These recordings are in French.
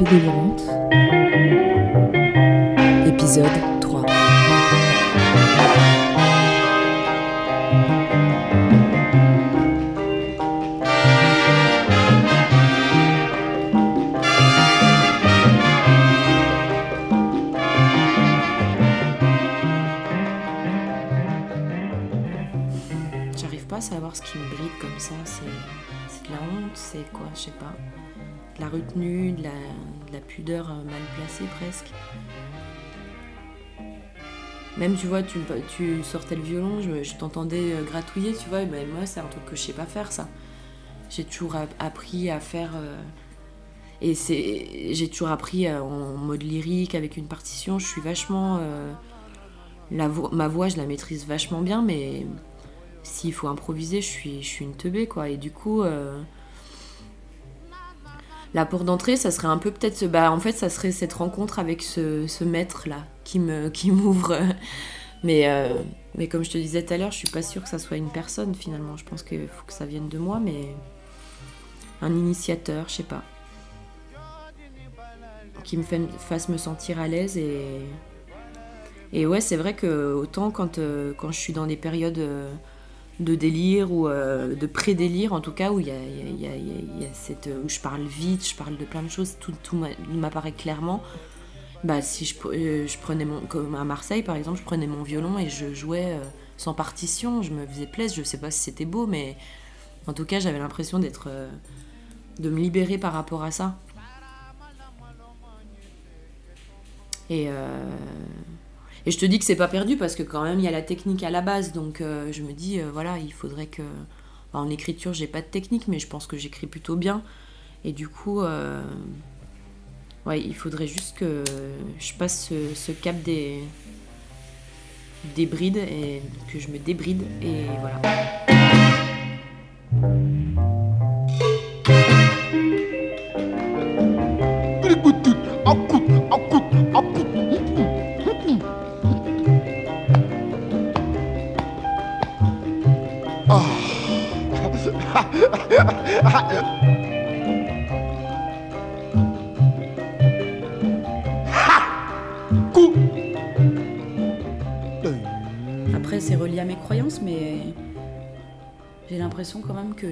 Épisode 3. J'arrive pas à savoir ce qui me bride comme ça. C'est de la honte, c'est quoi, je sais pas. De la retenue, de la, de la pudeur euh, mal placée presque. Même tu vois, tu, sortais le violon, je, t'entendais euh, gratouiller, tu vois, et moi c'est un truc que je sais pas faire ça. J'ai toujours app- appris à faire. euh, et c'est, j'ai toujours appris en mode lyrique avec une partition. Je suis vachement. la vo- ma voix, je la maîtrise vachement bien, mais s'il faut improviser, je suis, je suis une teubée, quoi. Et du coup, la porte d'entrée, ça serait un peu peut-être... ce- Bah, en fait, ça serait cette rencontre avec ce, ce maître-là qui me qui m'ouvre. Mais, euh, mais comme je te disais tout à l'heure, je suis pas sûre que ça soit une personne, finalement. Je pense qu'il faut que ça vienne de moi, mais... Un initiateur, je sais pas. Qui me fasse me sentir à l'aise et... Et ouais, c'est vrai que autant quand, euh, quand je suis dans des périodes... euh, de délire ou euh, de pré-délire en tout cas où il y a, cette où je parle vite, je parle de plein de choses, tout, tout m'a- m'apparaît clairement. Bah si euh, je prenais mon comme à Marseille par exemple, je prenais mon violon et je jouais euh, sans partition, je me faisais plaisir, je sais pas si c'était beau mais en tout cas j'avais l'impression d'être de me libérer par rapport à ça. Et et je te dis que c'est pas perdu parce que quand même il y a la technique à la base. Donc euh, je me dis, euh, voilà, il faudrait que. enfin, en écriture, j'ai pas de technique, mais je pense que j'écris plutôt bien. Et du coup, euh, ouais, il faudrait juste que je passe ce, ce cap des. des brides et que je me débride. Et voilà. Après, c'est relié à mes croyances, mais j'ai l'impression quand même que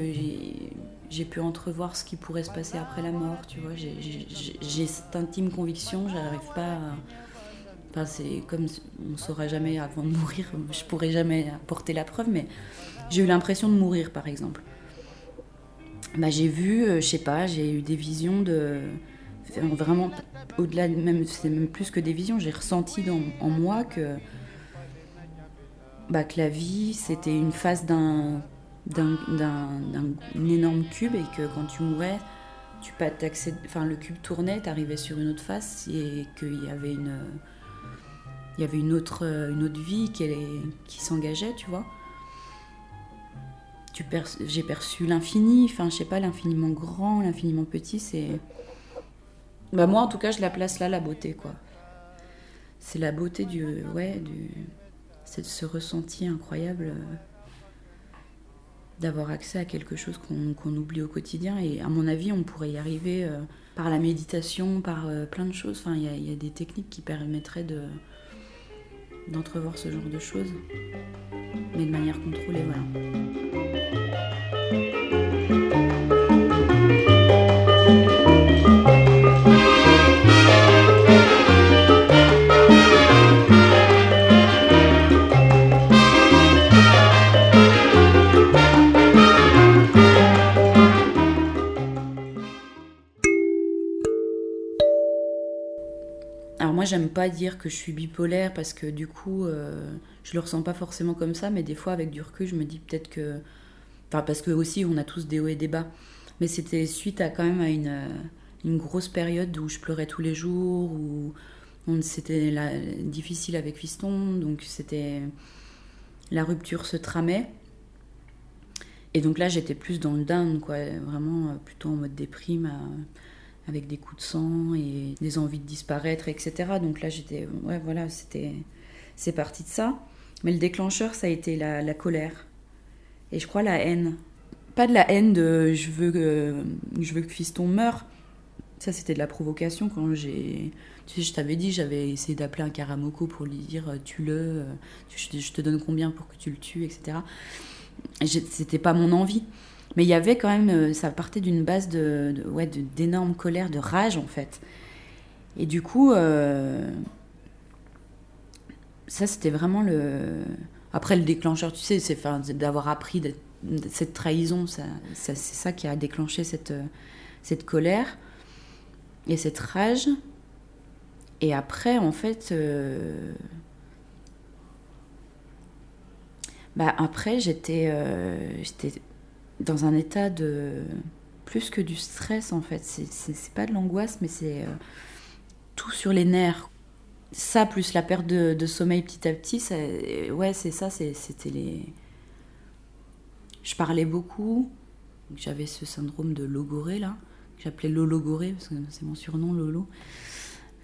j'ai- pu entrevoir ce qui pourrait se passer après la mort, tu vois. J'ai- cette intime conviction, j'arrive pas à... Enfin, c'est comme on saura jamais avant de mourir, je pourrais jamais apporter la preuve, mais j'ai eu l'impression de mourir, par exemple. Bah, j'ai vu, euh, je sais pas, j'ai eu des visions de... Vraiment, au-delà, de- même, c'est même plus que des visions, j'ai ressenti dans, en moi que bah, que la vie, c'était une phase d'un, d'un, d'un- énorme cube et que quand tu mourais, tu pas enfin, le cube tournait, tu arrivais sur une autre face et qu'il y avait une, il y avait une autre, une autre vie qui, qui s'engageait, tu vois. J'ai perçu l'infini, enfin, je sais pas, l'infiniment grand, l'infiniment petit, c'est. Bah, moi, en tout cas, je la place là, la beauté, quoi. C'est la beauté du. Ouais, du c'est ce ressenti incroyable euh, d'avoir accès à quelque chose qu'on oublie au quotidien. Et à mon avis, on pourrait y arriver euh, par la méditation, par euh, plein de choses. Enfin, il y, a- des techniques qui permettraient de d'entrevoir ce genre de choses, mais de manière contrôlée, voilà. Alors moi j'aime pas dire que je suis bipolaire parce que du coup euh, je le ressens pas forcément comme ça, mais des fois avec du recul je me dis peut-être que, enfin parce que aussi on a tous des hauts et des bas, mais c'était suite à quand même à une, euh, une grosse période où je pleurais tous les jours, où c'était difficile avec Fiston, donc c'était la rupture se tramait. Et donc là j'étais plus dans le down quoi, vraiment euh, plutôt en mode déprime. à- avec des coups de sang et des envies de disparaître, etc. Donc là, j'étais. Ouais, voilà, c'était. C'est parti de ça. Mais le déclencheur, ça a été la colère. Et je crois la haine. Pas de la haine de je veux que, je veux que Fiston meure, Ça, c'était de la provocation quand j'ai. Tu sais, je t'avais dit, j'avais essayé d'appeler un Karamoko pour lui dire euh, tue-le, euh, je te donne combien pour que tu le tues, etc. C'était pas mon envie. Mais il y avait quand même. Euh, ça partait d'une base de, de ouais, d'énorme colère, de rage, en fait. Et du coup, ça, c'était vraiment le. Après, le déclencheur, tu sais, c'est d'avoir appris cette trahison. C'est ça qui a déclenché cette, cette colère et cette rage. Et après, en fait, euh, bah après, j'étais, euh, j'étais dans un état de plus que du stress, en fait. C'est, pas de l'angoisse, mais c'est euh, tout sur les nerfs. Ça, plus la perte de, sommeil petit à petit, ça, ouais, c'est ça, c'était les. Je parlais beaucoup, j'avais ce syndrome de logoré là j'appelais Lolo Goré, parce que c'est mon surnom, Lolo.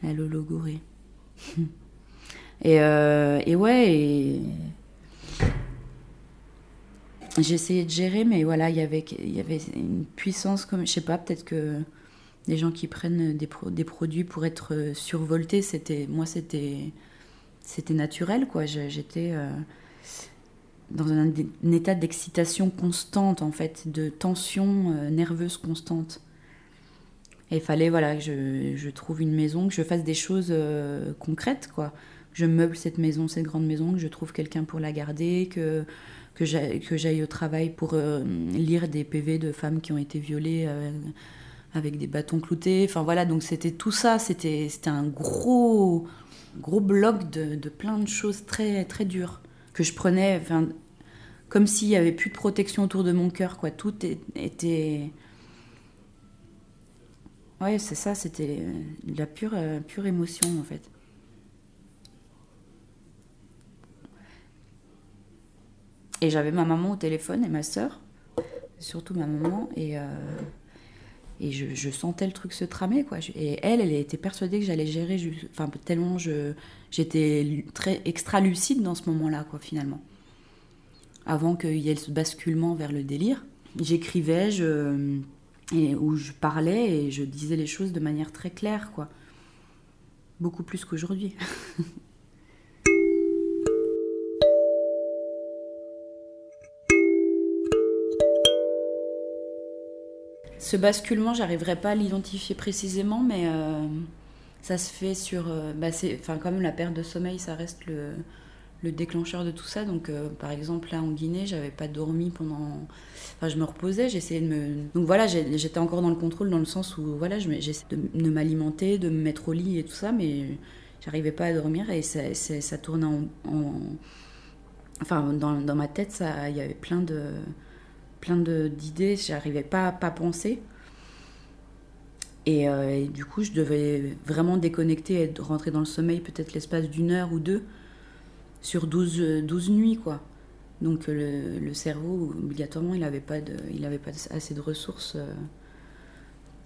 La Lolo Goré. et, euh, et ouais, et... essayé de gérer, mais voilà, y il y avait une puissance comme, je sais pas, peut-être que les gens qui prennent des, des produits pour être survoltés, c'était, moi, c'était, c'était naturel, quoi. J'étais euh, dans un, état d'excitation constante, en fait, de tension euh, nerveuse constante. Et il fallait voilà, que je, trouve une maison, que je fasse des choses euh, concrètes, quoi. Je meuble cette maison, cette grande maison, que je trouve quelqu'un pour la garder, que, que j'aille au travail pour euh, lire des PV de femmes qui ont été violées euh, avec des bâtons cloutés. Enfin voilà, donc c'était tout ça, c'était un gros, gros bloc de, de, plein de choses très, très dures que je prenais, enfin, comme s'il n'y avait plus de protection autour de mon cœur, quoi. Tout était Ouais, c'est ça, c'était la pure, euh, pure émotion en fait. Et j'avais ma maman au téléphone et ma soeur, surtout ma maman, et, euh, et je, sentais le truc se tramer. Quoi. Et elle, elle était persuadée que j'allais gérer, enfin, tellement j'étais très extra lucide dans ce moment-là, quoi, finalement. Avant qu'il y ait ce basculement vers le délire. J'écrivais, je et où je parlais et je disais les choses de manière très claire, quoi. Beaucoup plus qu'aujourd'hui. Ce basculement, j'arriverai pas à l'identifier précisément, mais euh, ça se fait sur. Euh, bah enfin, comme la perte de sommeil, ça reste le, le déclencheur de tout ça. Donc, euh, par exemple, là en Guinée, j'avais pas dormi pendant. Enfin, je me reposais, j'essayais de me. Donc voilà, j'étais encore dans le contrôle dans le sens où voilà, j'essayais de, m'alimenter, de me mettre au lit et tout ça, mais j'arrivais pas à dormir et ça, ça tournait en, Enfin, dans, ma tête, il y avait plein de plein d'idées, j'arrivais pas à pas penser. Et, euh, et, du coup, je devais vraiment déconnecter et rentrer dans le sommeil peut-être l'espace d'une heure ou deux sur 12, 12 nuits, quoi. Donc le, le, cerveau, obligatoirement, il n'avait pas, de, il avait pas assez de ressources. Euh.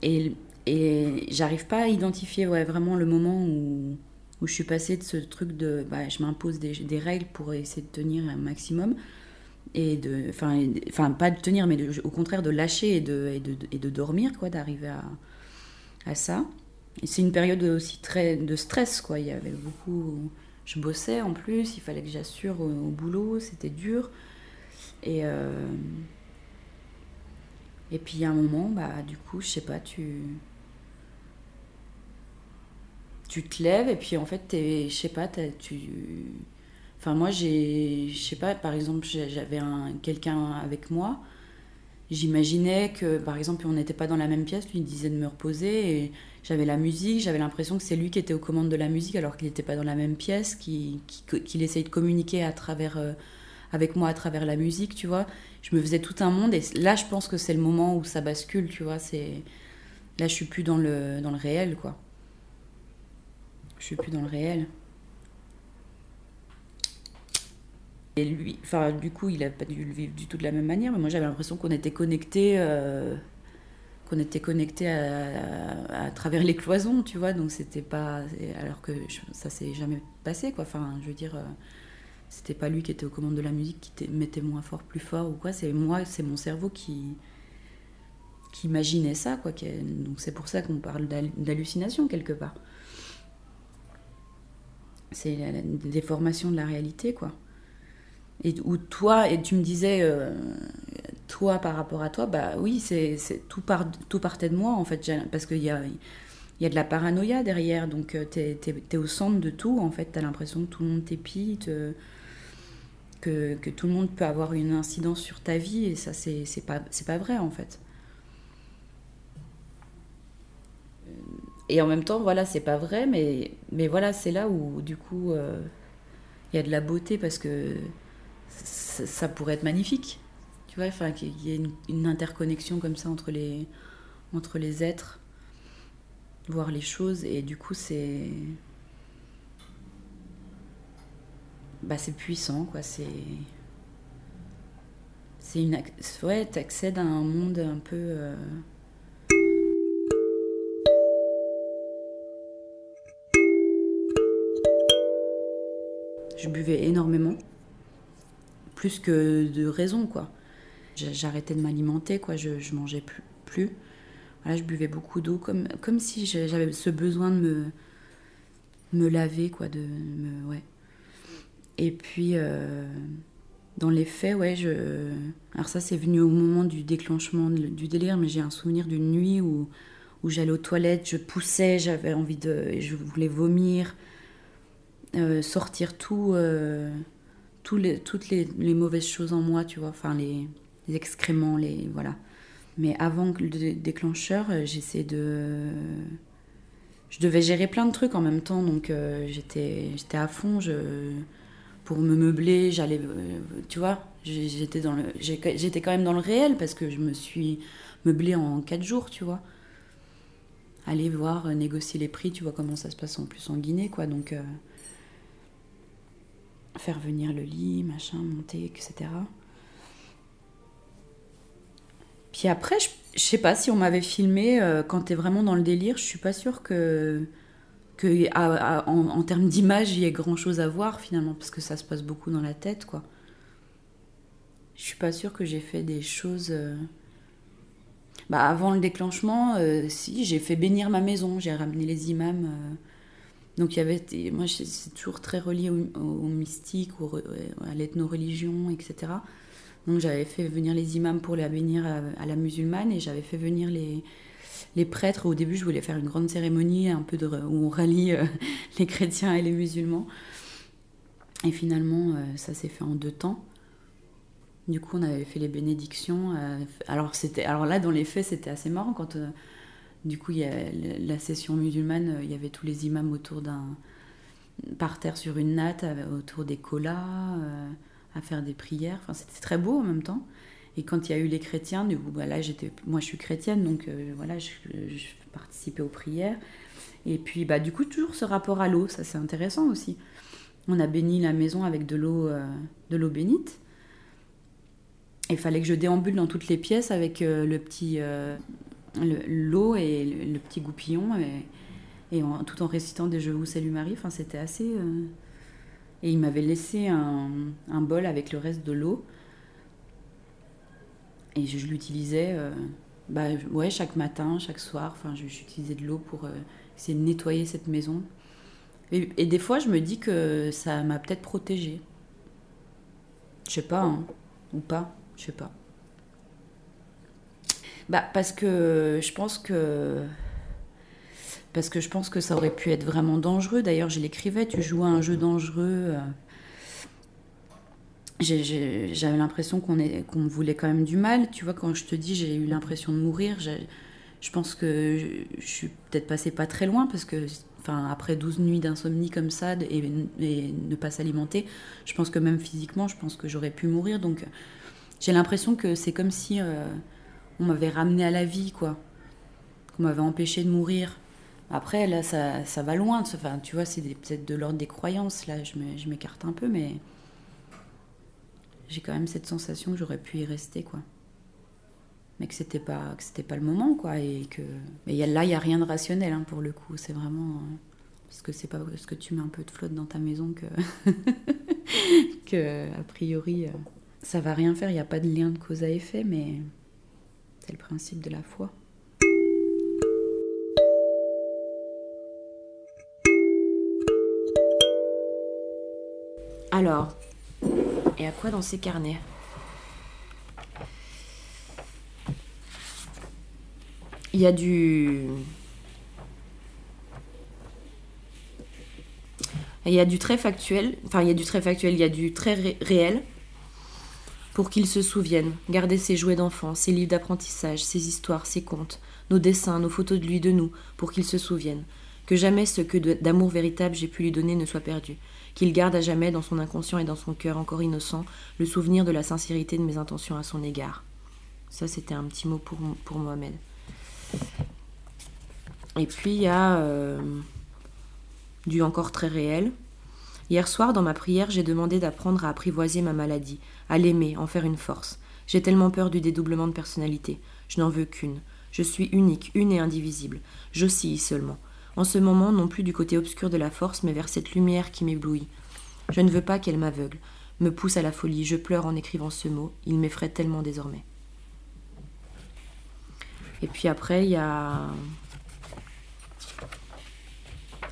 et, et j'arrive pas à identifier ouais, vraiment le moment où, où je suis passée de ce truc de bah, je m'impose des, des, règles pour essayer de tenir un maximum. Et de, enfin, pas de tenir, mais au contraire de lâcher et de, et de, et de dormir, quoi, d'arriver à, à ça. C'est une période aussi très de stress, quoi. Il y avait beaucoup je bossais en plus, il fallait que j'assure au, boulot, c'était dur. Et, euh, et puis a un moment, bah, du coup, je sais pas, tu, tu te lèves et puis en fait, je sais pas, tu. Enfin, moi, j'ai, je sais pas, par exemple, j'avais quelqu'un avec moi J'imaginais que, par exemple, on n'était pas dans la même pièce, lui il disait de me reposer et j'avais la musique, j'avais l'impression que c'est lui qui était aux commandes de la musique alors qu'il n'était pas dans la même pièce, qu'il qui, essayait de communiquer à travers, euh, avec moi à travers la musique, tu vois. Je me faisais tout un monde et là, je pense que c'est le moment où ça bascule, tu vois. C'est Là, je suis plus dans le, dans le réel, quoi. Je suis plus dans le réel. Et lui, enfin, du coup, il n'a pas dû le vivre du tout de la même manière, mais moi j'avais l'impression qu'on était connectés, euh, était à, travers les cloisons, tu vois, donc c'était pas. Alors que ça s'est jamais passé, quoi. Enfin, je veux dire, euh, c'était pas lui qui était aux commandes de la musique, qui mettait moins fort, plus fort ou quoi, c'est moi, c'est mon cerveau qui imaginait ça, quoi. donc c'est pour ça qu'on parle d'hallucination quelque part. C'est la, déformation de la réalité, quoi. Et toi, et tu me disais, euh, toi par rapport à toi, bah oui, c'est tout, part, tout partait de moi en fait, parce qu'il y a, y a de la paranoïa derrière, donc euh, tu es, au centre de tout en fait, tu as l'impression que tout le monde t'épite, euh, que, que, tout le monde peut avoir une incidence sur ta vie, et ça c'est pas, pas vrai en fait. Et en même temps, voilà, c'est pas vrai, mais, mais voilà, c'est là où du coup il y a de la beauté parce que ça pourrait être magnifique. Tu vois, enfin, qu'il y ait une, interconnexion comme ça entre les, entre les êtres, voir les choses, et du coup, c'est. Bah, c'est puissant, quoi. C'est. C'est une. Ouais, t'accèdes à un monde un peu. Euh, je buvais énormément plus que de raison, quoi. J'arrêtais de m'alimenter, quoi. Je, mangeais plus. plus. Je buvais beaucoup d'eau, comme, comme si j'avais ce besoin de me, me laver, quoi. De me, ouais. Et puis, euh, dans les faits, ouais, je. Alors, ça, c'est venu au moment du déclenchement du délire, mais j'ai un souvenir d'une nuit où, où j'allais aux toilettes, je poussais, j'avais envie de. Je voulais vomir, euh, sortir tout. Euh, toutes les, mauvaises choses en moi, tu vois, enfin les, excréments, les voilà. Mais avant le déclencheur, euh, j'essaie de. Je devais gérer plein de trucs en même temps, donc euh, j'étais j'étais à fond. Pour me meubler, j'allais, euh, tu vois, j'étais quand même dans le réel parce que je me suis meublée en quatre jours, tu vois. Aller voir, négocier les prix, tu vois comment ça se passe en plus en Guinée, quoi. Donc faire venir le lit, machin, monter, etc. Puis après, je, je sais pas si on m'avait filmé euh, quand t'es vraiment dans le délire, je suis pas sûre que, en, termes d'image, il y ait grand chose à voir finalement, parce que ça se passe beaucoup dans la tête, quoi. Je suis pas sûre que j'ai fait des choses. Euh, bah, avant le déclenchement, euh, si, j'ai fait bénir ma maison, j'ai ramené les imams donc il y avait, moi c'est toujours très relié au, mystique, à l'ethno-religion, etc. Donc j'avais fait venir les imams pour les bénir à, la musulmane et j'avais fait venir les, les prêtres. Au début je voulais faire une grande cérémonie un peu de, où on rallie euh, les chrétiens et les musulmans. Et finalement euh, ça s'est fait en deux temps. Du coup on avait fait les bénédictions. Euh, alors, alors là dans les faits c'était assez marrant quand du coup, il la session musulmane, euh, il y avait tous les imams autour d'un. par terre sur une natte, autour des colas, euh, à faire des prières. C'était très beau en même temps. Et quand il y a eu les chrétiens, du coup, là, j'étais, moi, je suis chrétienne, donc euh, voilà, je, participais aux prières. Et puis, bah, du coup, toujours ce rapport à l'eau, ça c'est intéressant aussi. On a béni la maison avec de l'eau bénite. Il fallait que je déambule dans toutes les pièces avec le petit l'eau et le, petit goupillon, et, tout en récitant des Je vous salue Marie. Enfin, c'était assez. Euh, et il m'avait laissé un, bol avec le reste de l'eau. Et je, l'utilisais euh, bah, ouais, chaque matin, chaque soir. Enfin, j'utilisais de l'eau pour euh, essayer de nettoyer cette maison. Et, des fois, je me dis que ça m'a peut-être protégée. Je sais pas, hein, ou pas, je sais pas. Bah, parce que je pense que. Parce que je pense que ça aurait pu être vraiment dangereux. D'ailleurs, je l'écrivais, tu jouais à un jeu dangereux. Euh. J'avais l'impression qu'on qu'on voulait quand même du mal. Tu vois, quand je te dis j'ai eu l'impression de mourir, je pense que je, suis peut-être passée pas très loin parce que enfin, après 12 nuits d'insomnie comme ça et, ne pas s'alimenter, je pense que même physiquement, je pense que j'aurais pu mourir. Donc j'ai l'impression que c'est comme si euh, on m'avait ramené à la vie, quoi. Qu'on m'avait empêché de mourir. Après, là, ça, ça va loin. Enfin, tu vois, c'est peut-être de l'ordre des croyances. Là, je m'écarte un peu, mais j'ai quand même cette sensation que j'aurais pu y rester, quoi. Mais que c'était pas, que c'était pas le moment, quoi. Et que, mais y a, là, il y a rien de rationnel, hein, pour le coup. C'est vraiment euh, parce que c'est pas parce que tu mets un peu de flotte dans ta maison que, que a priori, euh, ça va rien faire. Il n'y a pas de lien de cause à effet, mais C'est le principe de la foi. Alors, et à quoi dans ces carnets? Il y a du. Il y a du très factuel, enfin il y a du très factuel, il y a du très réel, pour qu'ils se souviennent, garder ses jouets d'enfant, ses livres d'apprentissage, ses histoires, ses contes, nos dessins, nos photos de lui, de nous, pour qu'ils se souviennent. Que jamais ce que d'amour véritable j'ai pu lui donner ne soit perdu, qu'il garde à jamais dans son inconscient et dans son cœur encore innocent le souvenir de la sincérité de mes intentions à son égard. Ça, c'était un petit mot pour, pour Mohamed. Et puis, il y a euh, du encore très réel. Hier soir, dans ma prière, j'ai demandé d'apprendre à apprivoiser ma maladie, à l'aimer, en faire une force. J'ai tellement peur du dédoublement de personnalité. Je n'en veux qu'une. Je suis unique, une et indivisible. J'oscille seulement. En ce moment, non plus du côté obscur de la force, mais vers cette lumière qui m'éblouit. Je ne veux pas qu'elle m'aveugle, me pousse à la folie. Je pleure en écrivant ce mot. Il m'effraie tellement désormais. Et puis après, il y a.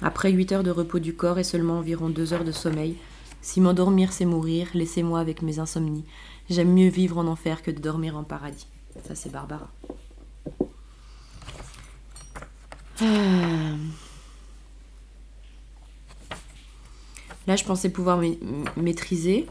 Après 8 heures de repos du corps et seulement environ 2 heures de sommeil, si m'endormir c'est mourir, laissez-moi avec mes insomnies. J'aime mieux vivre en enfer que de dormir en paradis. Ça, c'est Barbara. Ah. Là, je pensais pouvoir maîtriser.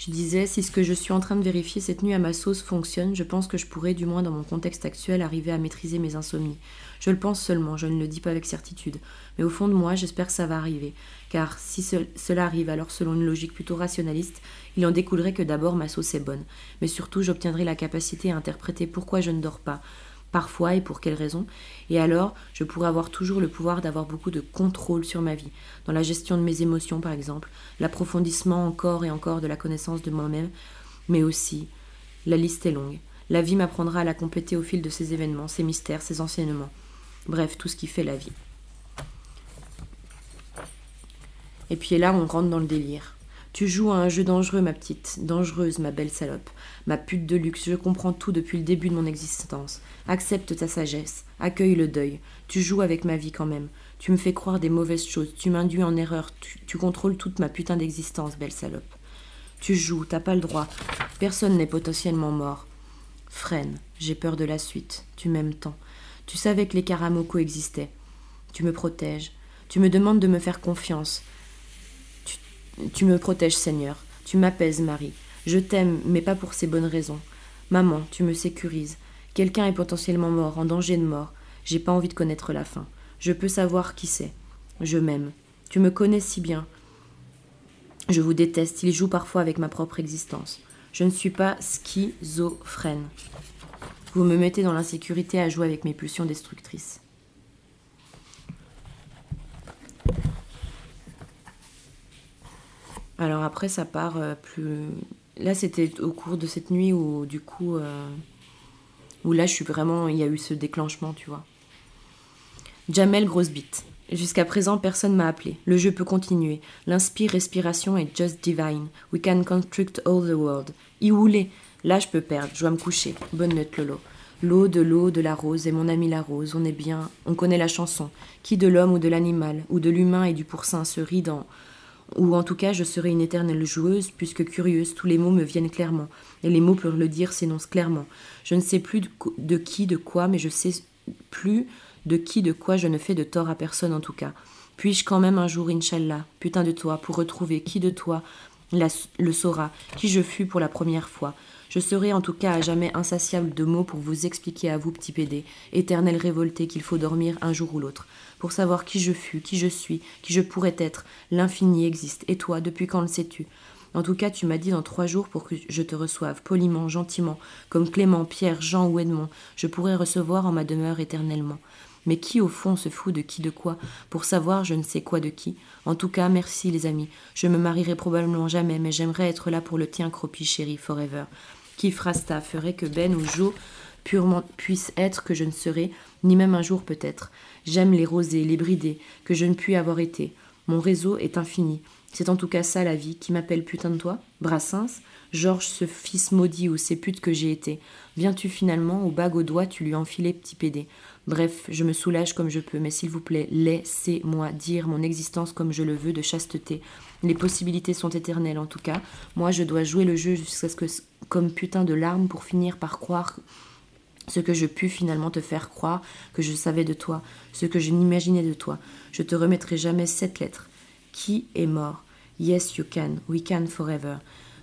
Je disais, si ce que je suis en train de vérifier cette nuit à ma sauce fonctionne, je pense que je pourrais, du moins dans mon contexte actuel, arriver à maîtriser mes insomnies. Je le pense seulement, je ne le dis pas avec certitude. Mais au fond de moi, j'espère que ça va arriver. Car si cela arrive, alors selon une logique plutôt rationaliste, il en découlerait que d'abord ma sauce est bonne. Mais surtout, j'obtiendrai la capacité à interpréter pourquoi je ne dors pas, parfois et pour quelles raisons, et alors je pourrais avoir toujours le pouvoir d'avoir beaucoup de contrôle sur ma vie, dans la gestion de mes émotions par exemple, l'approfondissement encore et encore de la connaissance de moi-même, mais aussi, la liste est longue, la vie m'apprendra à la compléter au fil de ces événements, ces mystères, ces enseignements, bref, tout ce qui fait la vie. Et puis là, on rentre dans le délire. Tu joues à un jeu dangereux, ma petite, dangereuse, ma belle salope, ma pute de luxe, je comprends tout depuis le début de mon existence. Accepte ta sagesse, accueille le deuil, tu joues avec ma vie quand même. Tu me fais croire des mauvaises choses, tu m'induis en erreur, tu, contrôles toute ma putain d'existence, belle salope. Tu joues, t'as pas le droit. Personne n'est potentiellement mort. Freine, j'ai peur de la suite. Tu m'aimes tant. Tu savais que les Karamoko existaient. Tu me protèges. Tu me demandes de me faire confiance. Tu me protèges, Seigneur. Tu m'apaises, Marie. Je t'aime, mais pas pour ces bonnes raisons. Maman, tu me sécurises. Quelqu'un est potentiellement mort, en danger de mort. J'ai pas envie de connaître la fin. Je peux savoir qui c'est. Je m'aime. Tu me connais si bien. Je vous déteste, il joue parfois avec ma propre existence. Je ne suis pas schizophrène. Vous me mettez dans l'insécurité à jouer avec mes pulsions destructrices. Alors après, ça part euh, plus. Là, c'était au cours de cette nuit où, du coup, euh, où là, je suis vraiment. Il y a eu ce déclenchement, tu vois. Jamel, grosse bite. Jusqu'à présent, personne m'a appelé. Le jeu peut continuer. L'inspire, respiration est just divine. We can construct all the world. Ioulé. Là, je peux perdre. Je dois me coucher. Bonne note, Lolo. L'eau de l'eau de la rose et mon ami la rose, on est bien, on connaît la chanson. Qui de l'homme ou de l'animal, ou de l'humain et du pourcin se rit dans ou en tout cas je serai une éternelle joueuse, puisque curieuse, tous les mots me viennent clairement, et les mots pour le dire s'énoncent clairement. Je ne sais plus de, qui, de quoi, mais je sais plus de qui, de quoi je ne fais de tort à personne en tout cas. Puis-je quand même un jour, Inch'Allah, putain de toi, pour retrouver qui de toi le saura, qui je fus pour la première fois? Je serai en tout cas à jamais insatiable de mots pour vous expliquer à vous, petit pédé, éternel révolté, qu'il faut dormir un jour ou l'autre pour savoir qui je fus, qui je suis, qui je pourrais être. L'infini existe. Et toi, depuis quand le sais-tu? En tout cas, tu m'as dit dans trois jours pour que je te reçoive, poliment, gentiment, comme Clément, Pierre, Jean ou Edmond, je pourrais recevoir en ma demeure éternellement. Mais qui au fond se fout de qui de quoi? Pour savoir je ne sais quoi de qui En tout cas, merci les amis. Je me marierai probablement jamais, mais j'aimerais être là pour le tien, cropi chéri, forever. Qui Frasta ferait que Ben ou Jo purement puisse être que je ne serai, ni même un jour peut-être. J'aime les rosés, les bridés, que je ne puis avoir été. Mon réseau est infini. C'est en tout cas ça la vie qui m'appelle putain de toi. Brassens, Georges, ce fils maudit ou ces putes que j'ai été. Viens-tu finalement, au bague au doigt, tu lui enfiler petit pédé. Bref, je me soulage comme je peux, mais s'il vous plaît, laissez-moi dire mon existence comme je le veux de chasteté. Les possibilités sont éternelles en tout cas. Moi, je dois jouer le jeu jusqu'à ce que, comme putain de larmes, pour finir par croire ce que je pus finalement te faire croire que je savais de toi, ce que je n'imaginais de toi. Je te remettrai jamais cette lettre. Qui est mort? Yes, you can. We can forever.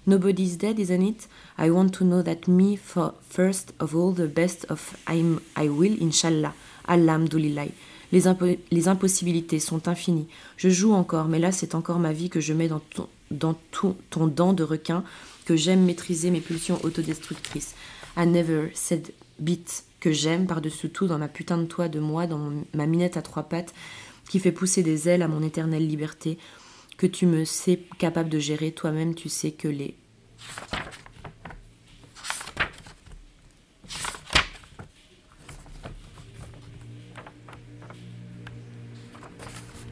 Nobody's dead, isn't it? I want to know that me for first of all the best of I'm, I will, inshallah. Alhamdulillah. Les, les impossibilités sont infinies. Je joue encore, mais là c'est encore ma vie que je mets dans ton, dent de requin, que j'aime maîtriser mes pulsions autodestructrices. I never said bit que j'aime par-dessus tout dans ma putain de toit de moi, dans ma minette à trois pattes, qui fait pousser des ailes à mon éternelle liberté, que tu me sais capable de gérer toi-même, tu sais que les...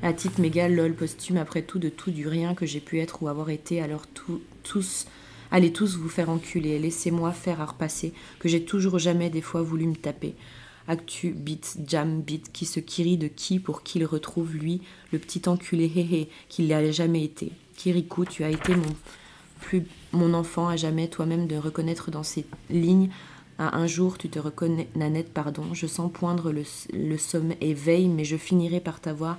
À titre méga, lol, posthume, après tout, de tout, du rien que j'ai pu être ou avoir été, alors tous, allez tous vous faire enculer, laissez-moi faire à repasser, que j'ai toujours jamais des fois voulu me taper. Actu, bit, jam, bit, qui se kirit de qui pour qu'il retrouve, lui, le petit enculé hé qu'il n'a jamais été. Kirikou, tu as été mon, plus, mon enfant à jamais, toi-même de reconnaître dans ces lignes. À un jour, tu te reconnais, Nanette, pardon, je sens poindre le, le sommet éveil, mais je finirai par t'avoir,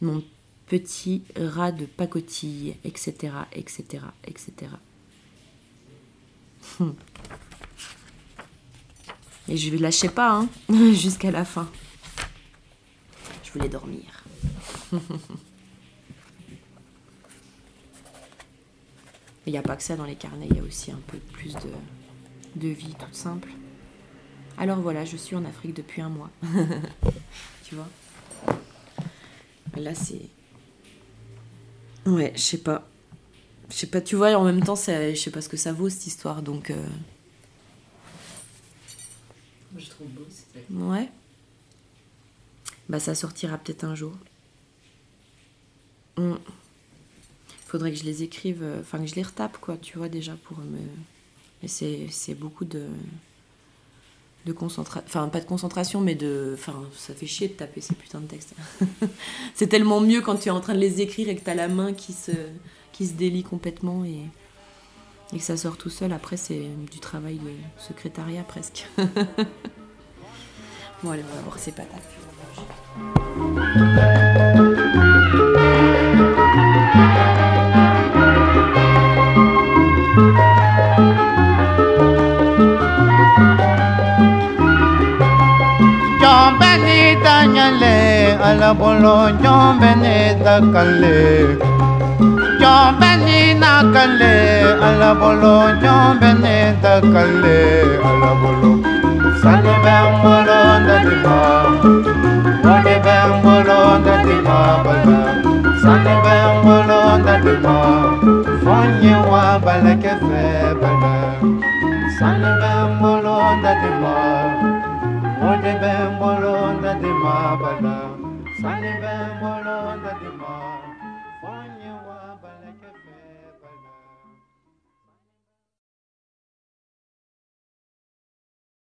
mon petit rat de pacotille, etc., etc., etc. Et je ne lâchais pas, hein, jusqu'à la fin. Je voulais dormir. Il n'y a pas que ça dans les carnets, il y a aussi un peu plus de, de vie toute simple. Alors voilà, je suis en Afrique depuis un mois. tu vois? Là, c'est. Ouais, je sais pas. Je sais pas, tu vois, en même temps, je sais pas ce que ça vaut cette histoire, donc. Euh, je trouve beau, c'est Ouais. Bah, ça sortira peut-être un jour. Hmm. Faudrait que je les écrive, euh, enfin que je les retape, quoi, tu vois, déjà pour me. Mais c'est beaucoup de. de concentration. Enfin, pas de concentration, mais de. Enfin, ça fait chier de taper ces putains de textes. c'est tellement mieux quand tu es en train de les écrire et que t'as la main qui se, qui se délie complètement et et que ça sort tout seul, après c'est du travail de secrétariat presque. bon allez, on va voir ces patates. à la bolo, Jombeni nyombeni na kale ala bolo nyombeni ta kale ala bolo sane bambolo ndati ma wale bambolo ndati ma bala sane bembolo nda di ma fonye wa bala kefe bala sane bembolo nda di ma wale nda di ma bala sane bembolo nda di ma